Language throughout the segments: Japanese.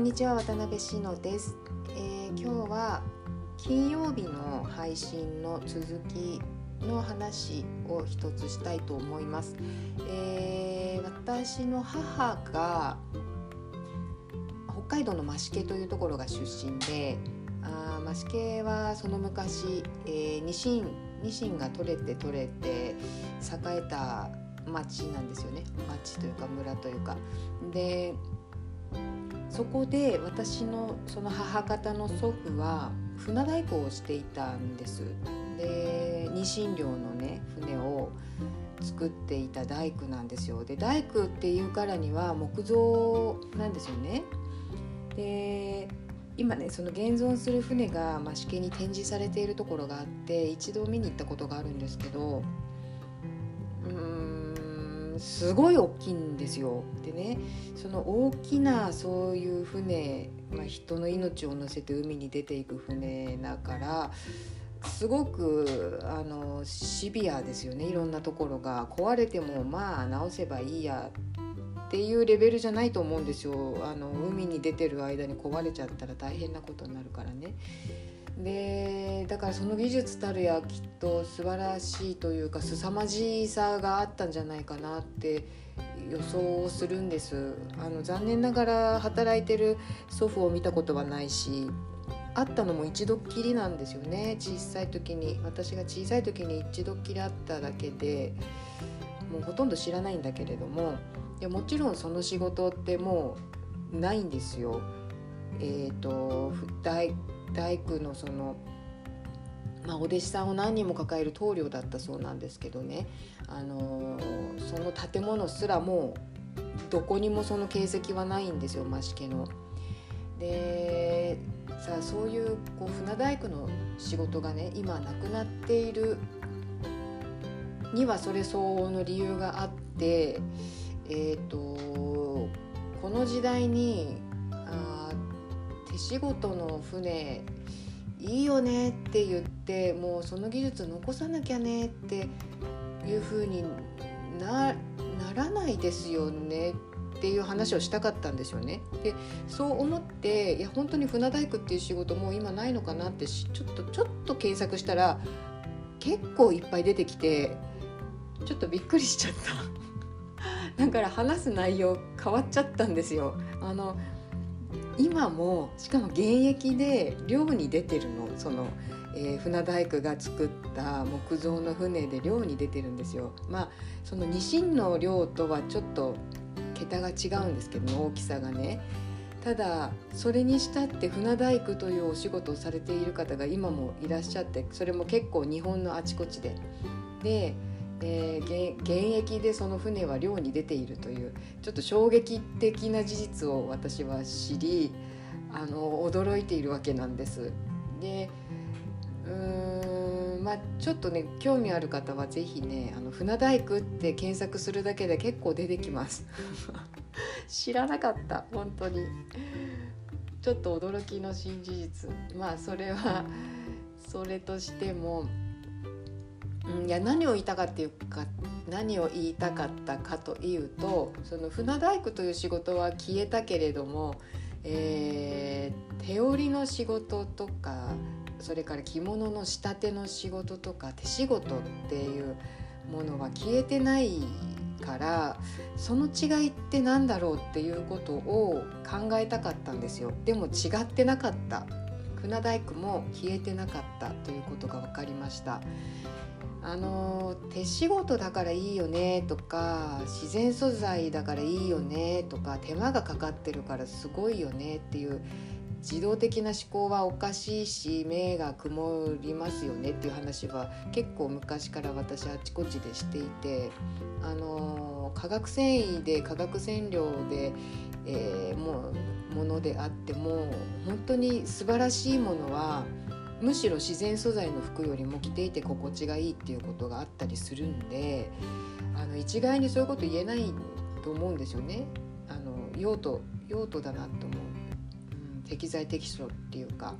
んにちは渡辺志乃です、えー今日は金曜日の配信の続きの話を一つしたいと思います、えー私の母が北海道の増毛というところが出身であー増毛はその昔、えーニシンニシンが取れて取れて栄えた町なんですよね。町というか村というか。でそこで私のその母方の祖父は船大工をしていたんです。でニシン漁のね船を作っていた大工なんですよ。で大工っていうからには木造なんですよね。で今ねその現存する船が増毛に展示されているところがあって一度見に行ったことがあるんですけどすごい大きいんですよ。でねその大きなそういう船、まあ、人の命を乗せて海に出ていく船だからすごくあのシビアですよねいろんなところが壊れてもまあ直せばいいやっていうレベルじゃないと思うんですよあの海に出てる間に壊れちゃったら大変なことになるからね。でだからその技術たるやきっと素晴らしいというか凄まじさがあったんじゃないかなって予想をするんですあの残念ながら働いてる祖父を見たことはないし会ったのも一度っきりなんですよね小さい時に私が小さい時に一度っきり会っただけでもうほとんど知らないんだけれどもいやもちろんその仕事ってもうないんですよ。えー、と大大工のその、まあ、お弟子さんを何人も抱える棟梁だったそうなんですけどね、あのーその建物すらもうどこにもその形跡はないんですよ増毛の。でさあそういうこう船大工の仕事がね今なくなっているにはそれ相応の理由があってえっ、とこの時代にあ手仕事の船いいよねって言ってもうその技術残さなきゃねっていう風にならないですよねっていう話をしたかったんですよね。でそう思っていや本当に船大工っていう仕事もう今ないのかなってちょっとちょっと検索したら結構いっぱい出てきてちょっとびっくりしちゃった。だから話す内容変わっちゃったんですよ。あの今もしかも現役で漁に出てるのその、えー船大工が作った木造の船で漁に出てるんですよ。まあそのニシンの漁とはちょっと桁が違うんですけど大きさがね。ただそれにしたって船大工というお仕事をされている方が今もいらっしゃってそれも結構日本のあちこちで。でえー現役でその船は漁に出ているというちょっと衝撃的な事実を私は知りあの驚いているわけなんです。でうーんまあちょっとね興味ある方は是非ねあの船大工って検索するだけで結構出てきます。知らなかった本当にちょっと驚きの新事実まあそれはそれとしてもうんいや何を言いたかっていうか何を言いたかったかというとその船大工という仕事は消えたけれども、えー手織りの仕事とかそれから着物の仕立ての仕事とか手仕事っていうものは消えてないからその違いって何だろうっていうことを考えたかったんですよ。でも違ってなかった。船大工も消えてなかったということが分かりました。あの手仕事だからいいよねとか自然素材だからいいよねとか手間がかかってるからすごいよねっていう自動的な思考はおかしいし目が曇りますよねっていう話は結構昔から私あちこちでしていてあの化学繊維で化学染料で、えーもうものであっても本当に素晴らしいものはむしろ自然素材の服よりも着ていて心地がいいっていうことがあったりするんであの一概にそういうこと言えないと思うんですよね。あの用途用途だなと思う、うん、適材適所っていうか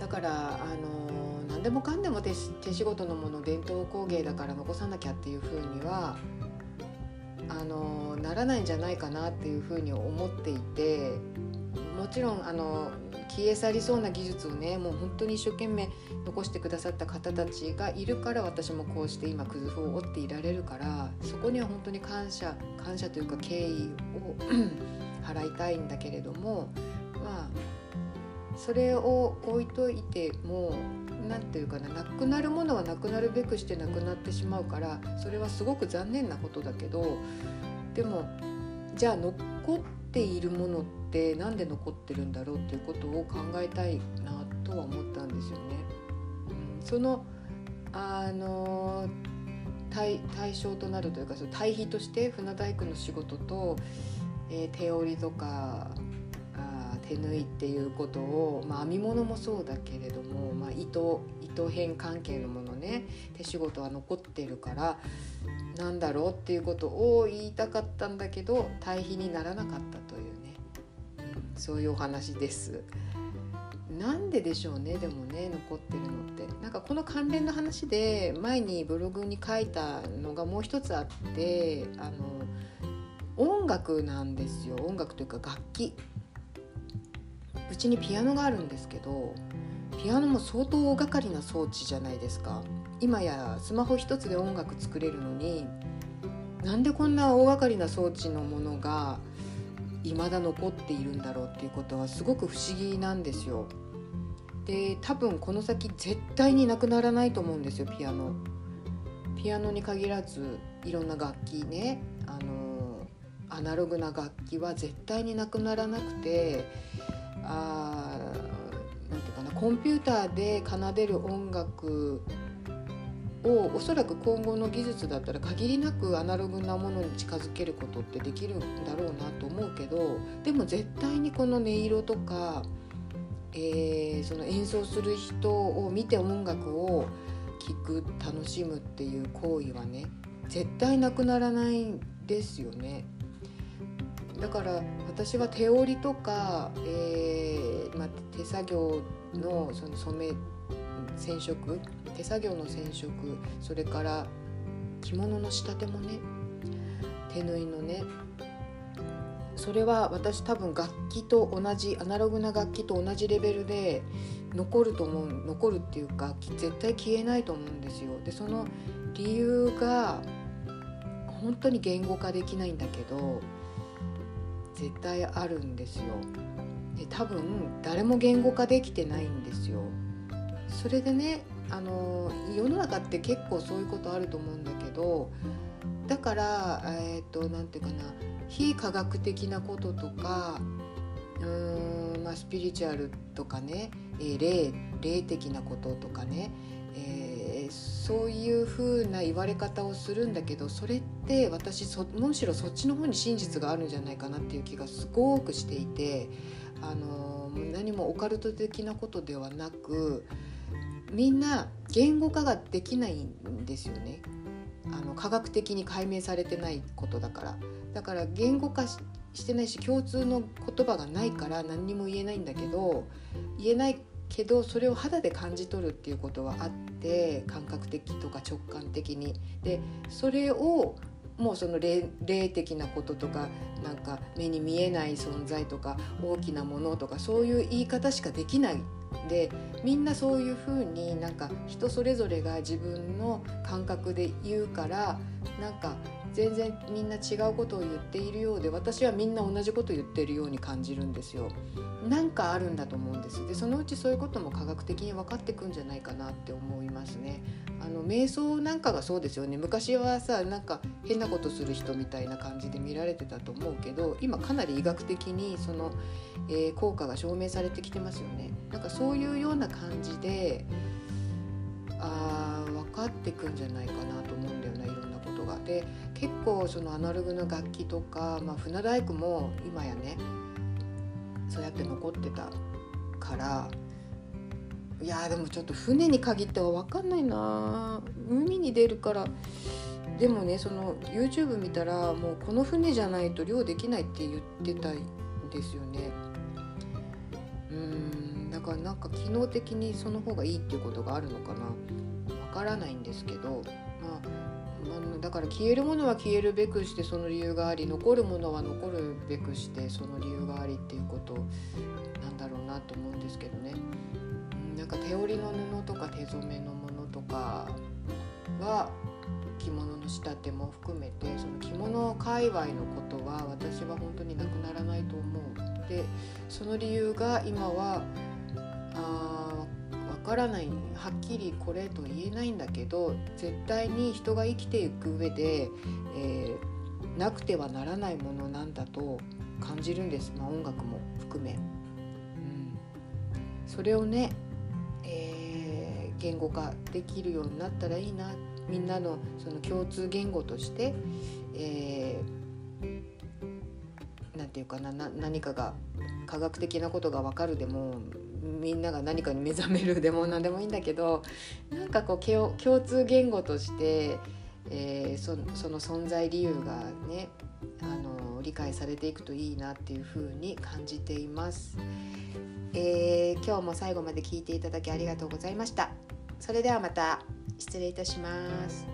だからあの何でもかんでも手手仕事のもの伝統工芸だから残さなきゃっていうふうにはあのならないんじゃないかなっていうふうに思っていてもちろんあの消え去りそうな技術をねもう本当に一生懸命残してくださった方たちがいるから私もこうして今クズフを追っていられるからそこには本当に感謝感謝というか敬意を 払いたいんだけれどもまあそれを置いといても何て言うかななくなるものはなくなるべくしてなくなってしまうからそれはすごく残念なことだけどでもじゃあ残っているものって何で残ってるんだろうっていうことを考えたいなとは思ったんですよね。うん、そのあの対対象となるというかその対比として船大工の仕事と、えー、手織りとか手縫いっていうことを、まあ、編み物もそうだけれども、まあ、糸糸編関係のものね手仕事は残ってるからなんだろうっていうことを言いたかったんだけど対比にならなかったというね、うん、そういうお話です。なんででしょうねでもね残ってるのって。なんかこの関連の話で前にブログに書いたのがもう一つあってあの音楽なんですよ。音楽というか楽器。うちにピアノがあるんですけどピアノも相当大掛かりな装置じゃないですか今やスマホ一つで音楽作れるのになんでこんな大掛かりな装置のものが未だ残っているんだろうっていうことはすごく不思議なんですよ。で多分この先絶対になくならないと思うんですよピアノ。ピアノに限らずいろんな楽器ねあのアナログな楽器は絶対になくならなくてあなんていうかなコンピューターで奏でる音楽をおそらく今後の技術だったら限りなくアナログなものに近づけることってできるんだろうなと思うけどでも絶対にこの音色とか、えー、その演奏する人を見て音楽を聴く楽しむっていう行為はね絶対なくならないんですよね。だから私は手織りとか、えーまあ、手作業のその染め染色手作業の染色それから着物の仕立てもね手縫いのねそれは私多分楽器と同じアナログな楽器と同じレベルで残ると思う残るっていうか絶対消えないと思うんですよ。でその理由が本当に言語化できないんだけど絶対あるんですよ。で多分誰も言語化できてないんですよ。それでねあの世の中って結構そういうことあると思うんだけどだからえっ、ー、と何て言うかな非科学的なこととかうーん、まあ、スピリチュアルとかね、えー、霊霊的なこととかね、えー、そういう風な言われ方をするんだけどそれって私そむしろそっちの方に真実があるんじゃないかなっていう気がすごくしていてあの何もオカルト的なことではなくみんな言語化ができないんですよね。あの科学的に解明されてないことだから。だから言語化してないし共通の言葉がないから何にも言えないんだけど言えないけどそれを肌で感じ取るっていうことはあって感覚的とか直感的に。でそれをもうその霊的なこととかなんか目に見えない存在とか大きなものとかそういう言い方しかできないでみんなそういうふうになんか人それぞれが自分の感覚で言うからなんか全然みんな違うことを言っているようで私はみんな同じこと言っているように感じるんですよ。なんかあるんだと思うんですでそのうちそういうことも科学的に分かってくんじゃないかなって思いますね。あの瞑想なんかがそうですよね昔はさなんか変なことする人みたいな感じで見られてたと思うけど今かなり医学的にその、えー、効果が証明されてきてますよね。なんかそういうような感じであ分かってくんじゃないかなで結構そのアナログの楽器とか、まあ、船大工も今やねそうやって残ってたからいやでもちょっと船に限っては分かんないな。海に出るから。でもねその YouTube 見たらもうこの船じゃないと漁できないって言ってたんですよね。うんだからなんか機能的にその方がいいっていうことがあるのかな。わからないんですけどまあだから消えるものは消えるべくしてその理由があり残るものは残るべくしてその理由がありっていうことなんだろうなと思うんですけどね。なんか手織りの布とか手染めのものとかは着物の仕立ても含めてその着物界隈のことは私は本当になくならないと思う。でその理由が今はあ分からないはっきりこれと言えないんだけど絶対に人が生きていく上で、えー、なくてはならないものなんだと感じるんです、まあ、音楽も含め。うん、それをね、えー、言語化できるようになったらいいな。みんなのその共通言語として、えー、ていうかな何かが科学的なことが分かるでもみんなが何かに目覚めるでも何でもいいんだけどなんかこう共通言語として、えー、そその存在理由がねあの理解されていくといいなっていうふうに感じています、えー、今日も最後まで聞いていただきありがとうございました。それではまた。失礼いたします。